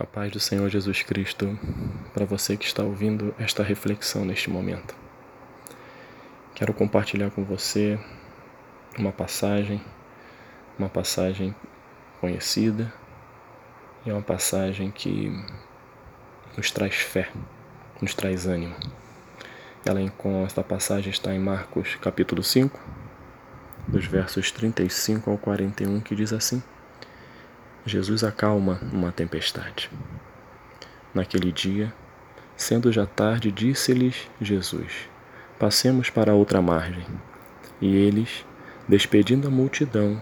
A paz do Senhor Jesus Cristo para você que está ouvindo esta reflexão neste momento. Quero compartilhar com você uma passagem, uma passagem conhecida e uma passagem que nos traz fé, nos traz ânimo. Ela esta passagem está em Marcos capítulo 5, dos versos 35 ao 41, que diz assim: Jesus acalma uma tempestade. Naquele dia, sendo já tarde, disse-lhes Jesus: Passemos para outra margem. E eles, despedindo a multidão,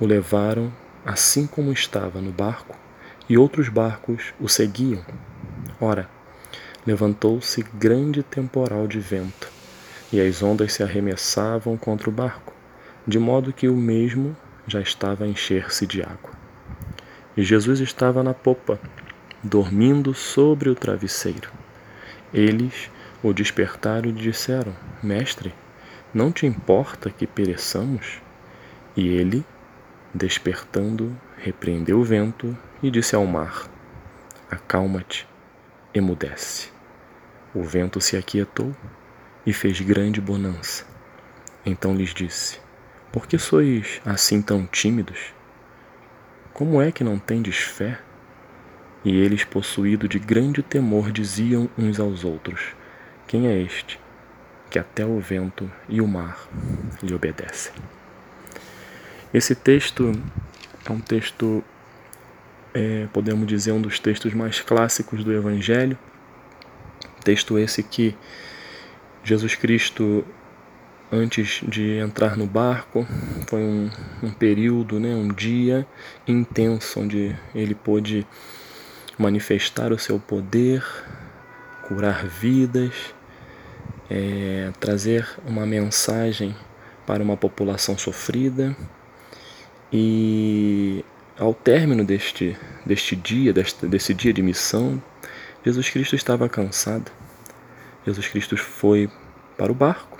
o levaram assim como estava no barco, e outros barcos o seguiam. Ora, levantou-se grande temporal de vento, e as ondas se arremessavam contra o barco, de modo que o mesmo já estava a encher-se de água. E Jesus estava na popa, dormindo sobre o travesseiro. Eles o despertaram e disseram: Mestre, não te importa que pereçamos? E ele, despertando, repreendeu o vento e disse ao mar: Acalma-te, emudece. O vento se aquietou e fez grande bonança. Então lhes disse: Por que sois assim tão tímidos? Como é que não tendes fé? E eles, possuídos de grande temor, diziam uns aos outros: Quem é este que até o vento e o mar lhe obedecem? Esse texto é um texto, é, podemos dizer, um dos textos mais clássicos do Evangelho. Texto esse que Jesus Cristo antes de entrar no barco. Foi um, um, período, né, um dia intenso onde ele pôde manifestar o seu poder, curar vidas, é, trazer uma mensagem para uma população sofrida. E ao término deste, deste dia, deste, desse dia de missão, Jesus Cristo estava cansado. Jesus Cristo foi para o barco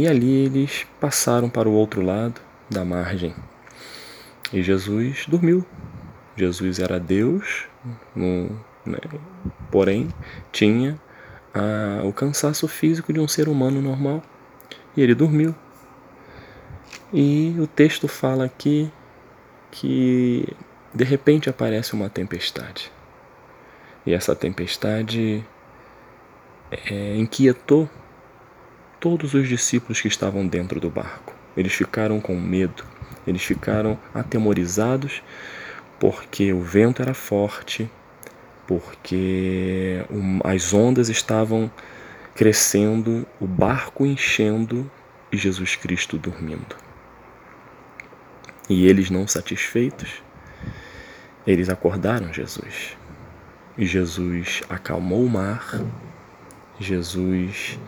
e ali eles passaram para o outro lado da margem. E Jesus dormiu. Jesus era Deus, né, porém tinha a, o cansaço físico de um ser humano normal. E ele dormiu. E o texto fala aqui que de repente aparece uma tempestade. E essa tempestade é, inquietou todos os discípulos que estavam dentro do barco. Eles ficaram com medo, eles ficaram atemorizados porque o vento era forte, porque as ondas estavam crescendo, o barco enchendo e Jesus Cristo dormindo. E eles não satisfeitos, eles acordaram Jesus. E Jesus acalmou o mar, Jesus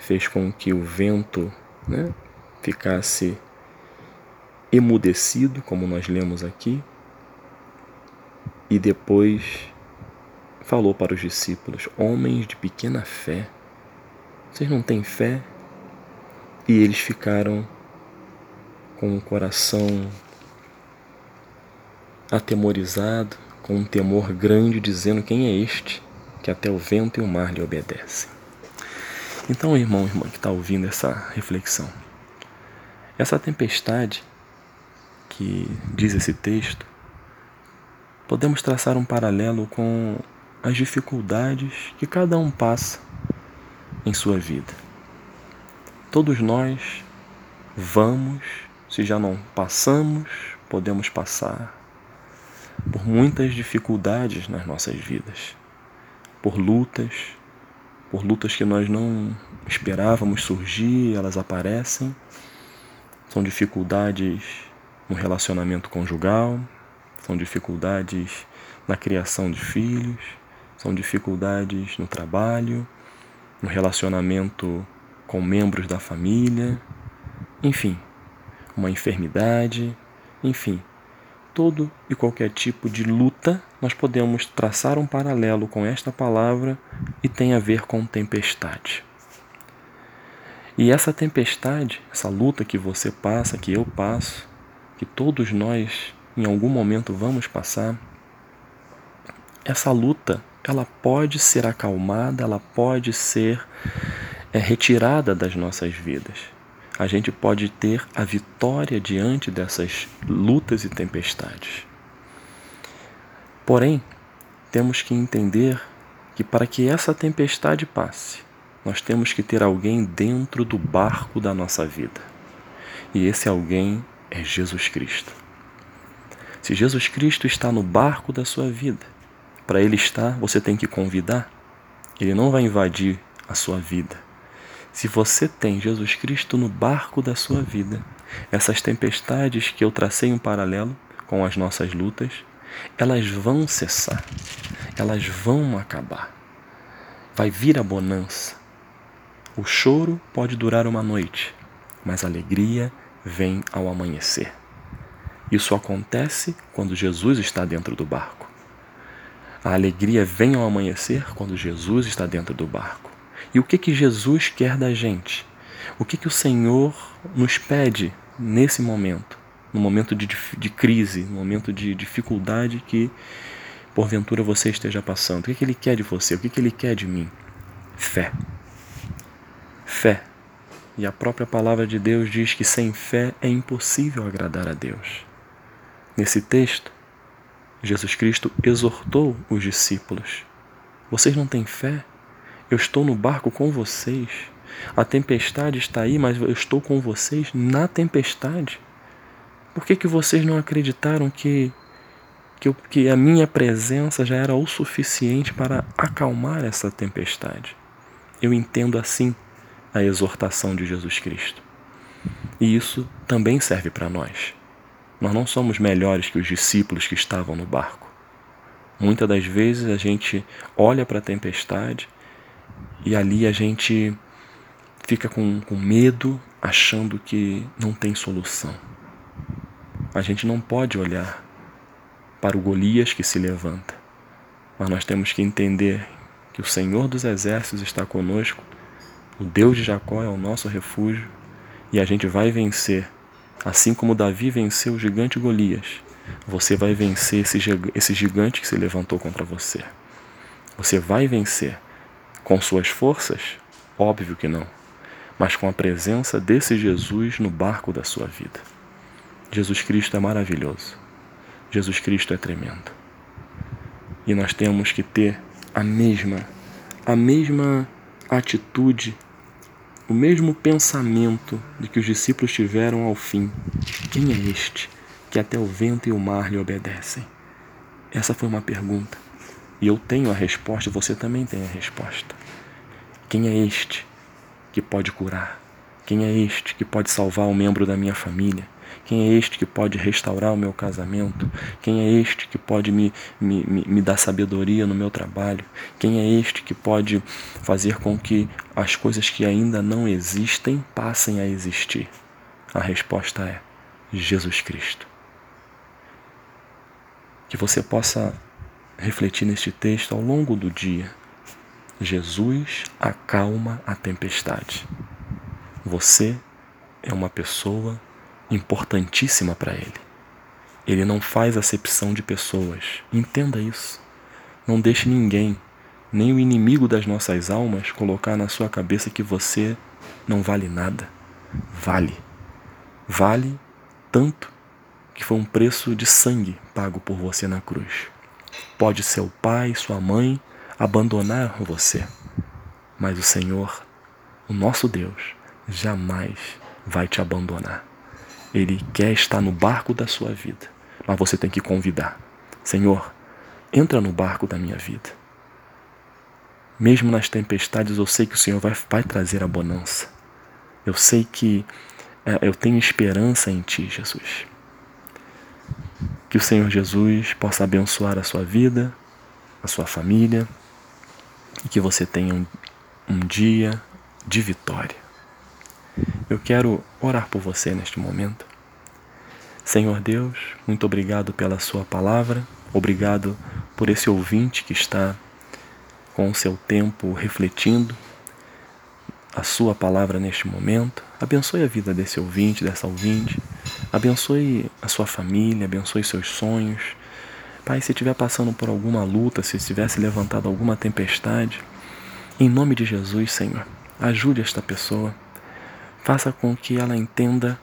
fez com que o vento né, ficasse emudecido, como nós lemos aqui, e depois falou para os discípulos: Homens de pequena fé, vocês não têm fé? E eles ficaram com o coração atemorizado, com um temor grande, dizendo: Quem é este que até o vento e o mar lhe obedecem? Então, irmão, irmã que está ouvindo essa reflexão, essa tempestade que diz esse texto, podemos traçar um paralelo com as dificuldades que cada um passa em sua vida. Todos nós vamos, se já não passamos, podemos passar por muitas dificuldades nas nossas vidas, por lutas, por lutas que nós não esperávamos surgir, elas aparecem. São dificuldades no relacionamento conjugal, são dificuldades na criação de filhos, são dificuldades no trabalho, no relacionamento com membros da família, enfim, uma enfermidade, enfim, todo e qualquer tipo de luta, nós podemos traçar um paralelo com esta palavra e tem a ver com tempestade. E essa tempestade, essa luta que você passa, que eu passo, que todos nós em algum momento vamos passar, essa luta ela pode ser acalmada, ela pode ser é, retirada das nossas vidas. A gente pode ter a vitória diante dessas lutas e tempestades. Porém, temos que entender que para que essa tempestade passe, nós temos que ter alguém dentro do barco da nossa vida. E esse alguém é Jesus Cristo. Se Jesus Cristo está no barco da sua vida, para ele estar, você tem que convidar. Ele não vai invadir a sua vida. Se você tem Jesus Cristo no barco da sua vida, essas tempestades que eu tracei um paralelo com as nossas lutas, elas vão cessar, elas vão acabar. Vai vir a bonança. O choro pode durar uma noite, mas a alegria vem ao amanhecer. Isso acontece quando Jesus está dentro do barco. A alegria vem ao amanhecer quando Jesus está dentro do barco. E o que que Jesus quer da gente? O que que o Senhor nos pede nesse momento? No momento de, de crise, no momento de dificuldade que porventura você esteja passando. O que, que Ele quer de você? O que, que Ele quer de mim? Fé. Fé. E a própria palavra de Deus diz que sem fé é impossível agradar a Deus. Nesse texto, Jesus Cristo exortou os discípulos: Vocês não têm fé? Eu estou no barco com vocês. A tempestade está aí, mas eu estou com vocês na tempestade. Por que, que vocês não acreditaram que, que, que a minha presença já era o suficiente para acalmar essa tempestade? Eu entendo assim a exortação de Jesus Cristo. E isso também serve para nós. Nós não somos melhores que os discípulos que estavam no barco. Muitas das vezes a gente olha para a tempestade e ali a gente fica com, com medo, achando que não tem solução. A gente não pode olhar para o Golias que se levanta, mas nós temos que entender que o Senhor dos Exércitos está conosco, o Deus de Jacó é o nosso refúgio e a gente vai vencer Assim como Davi venceu o gigante Golias, você vai vencer esse gigante que se levantou contra você. Você vai vencer com suas forças? Óbvio que não, mas com a presença desse Jesus no barco da sua vida. Jesus Cristo é maravilhoso. Jesus Cristo é tremendo. E nós temos que ter a mesma a mesma atitude o mesmo pensamento de que os discípulos tiveram ao fim: Quem é este que até o vento e o mar lhe obedecem? Essa foi uma pergunta. E eu tenho a resposta, você também tem a resposta. Quem é este que pode curar? Quem é este que pode salvar um membro da minha família? Quem é este que pode restaurar o meu casamento? Quem é este que pode me, me, me dar sabedoria no meu trabalho? Quem é este que pode fazer com que as coisas que ainda não existem passem a existir? A resposta é Jesus Cristo. Que você possa refletir neste texto ao longo do dia. Jesus acalma a tempestade. Você é uma pessoa importantíssima para ele. Ele não faz acepção de pessoas. Entenda isso. Não deixe ninguém, nem o inimigo das nossas almas, colocar na sua cabeça que você não vale nada. Vale. Vale tanto que foi um preço de sangue pago por você na cruz. Pode seu pai, sua mãe abandonar você, mas o Senhor, o nosso Deus, jamais vai te abandonar. Ele quer estar no barco da sua vida, mas você tem que convidar. Senhor, entra no barco da minha vida. Mesmo nas tempestades, eu sei que o Senhor vai, vai trazer a bonança. Eu sei que é, eu tenho esperança em Ti, Jesus. Que o Senhor Jesus possa abençoar a sua vida, a sua família, e que você tenha um, um dia de vitória. Eu quero orar por você neste momento. Senhor Deus, muito obrigado pela Sua palavra, obrigado por esse ouvinte que está com o seu tempo refletindo a Sua palavra neste momento. Abençoe a vida desse ouvinte, dessa ouvinte, abençoe a sua família, abençoe seus sonhos. Pai, se estiver passando por alguma luta, se estivesse levantado alguma tempestade, em nome de Jesus, Senhor, ajude esta pessoa. Faça com que ela entenda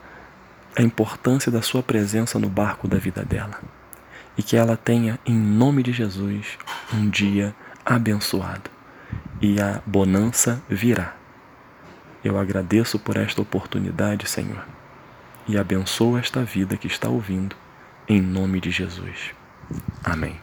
a importância da Sua presença no barco da vida dela. E que ela tenha, em nome de Jesus, um dia abençoado. E a bonança virá. Eu agradeço por esta oportunidade, Senhor, e abençoo esta vida que está ouvindo, em nome de Jesus. Amém.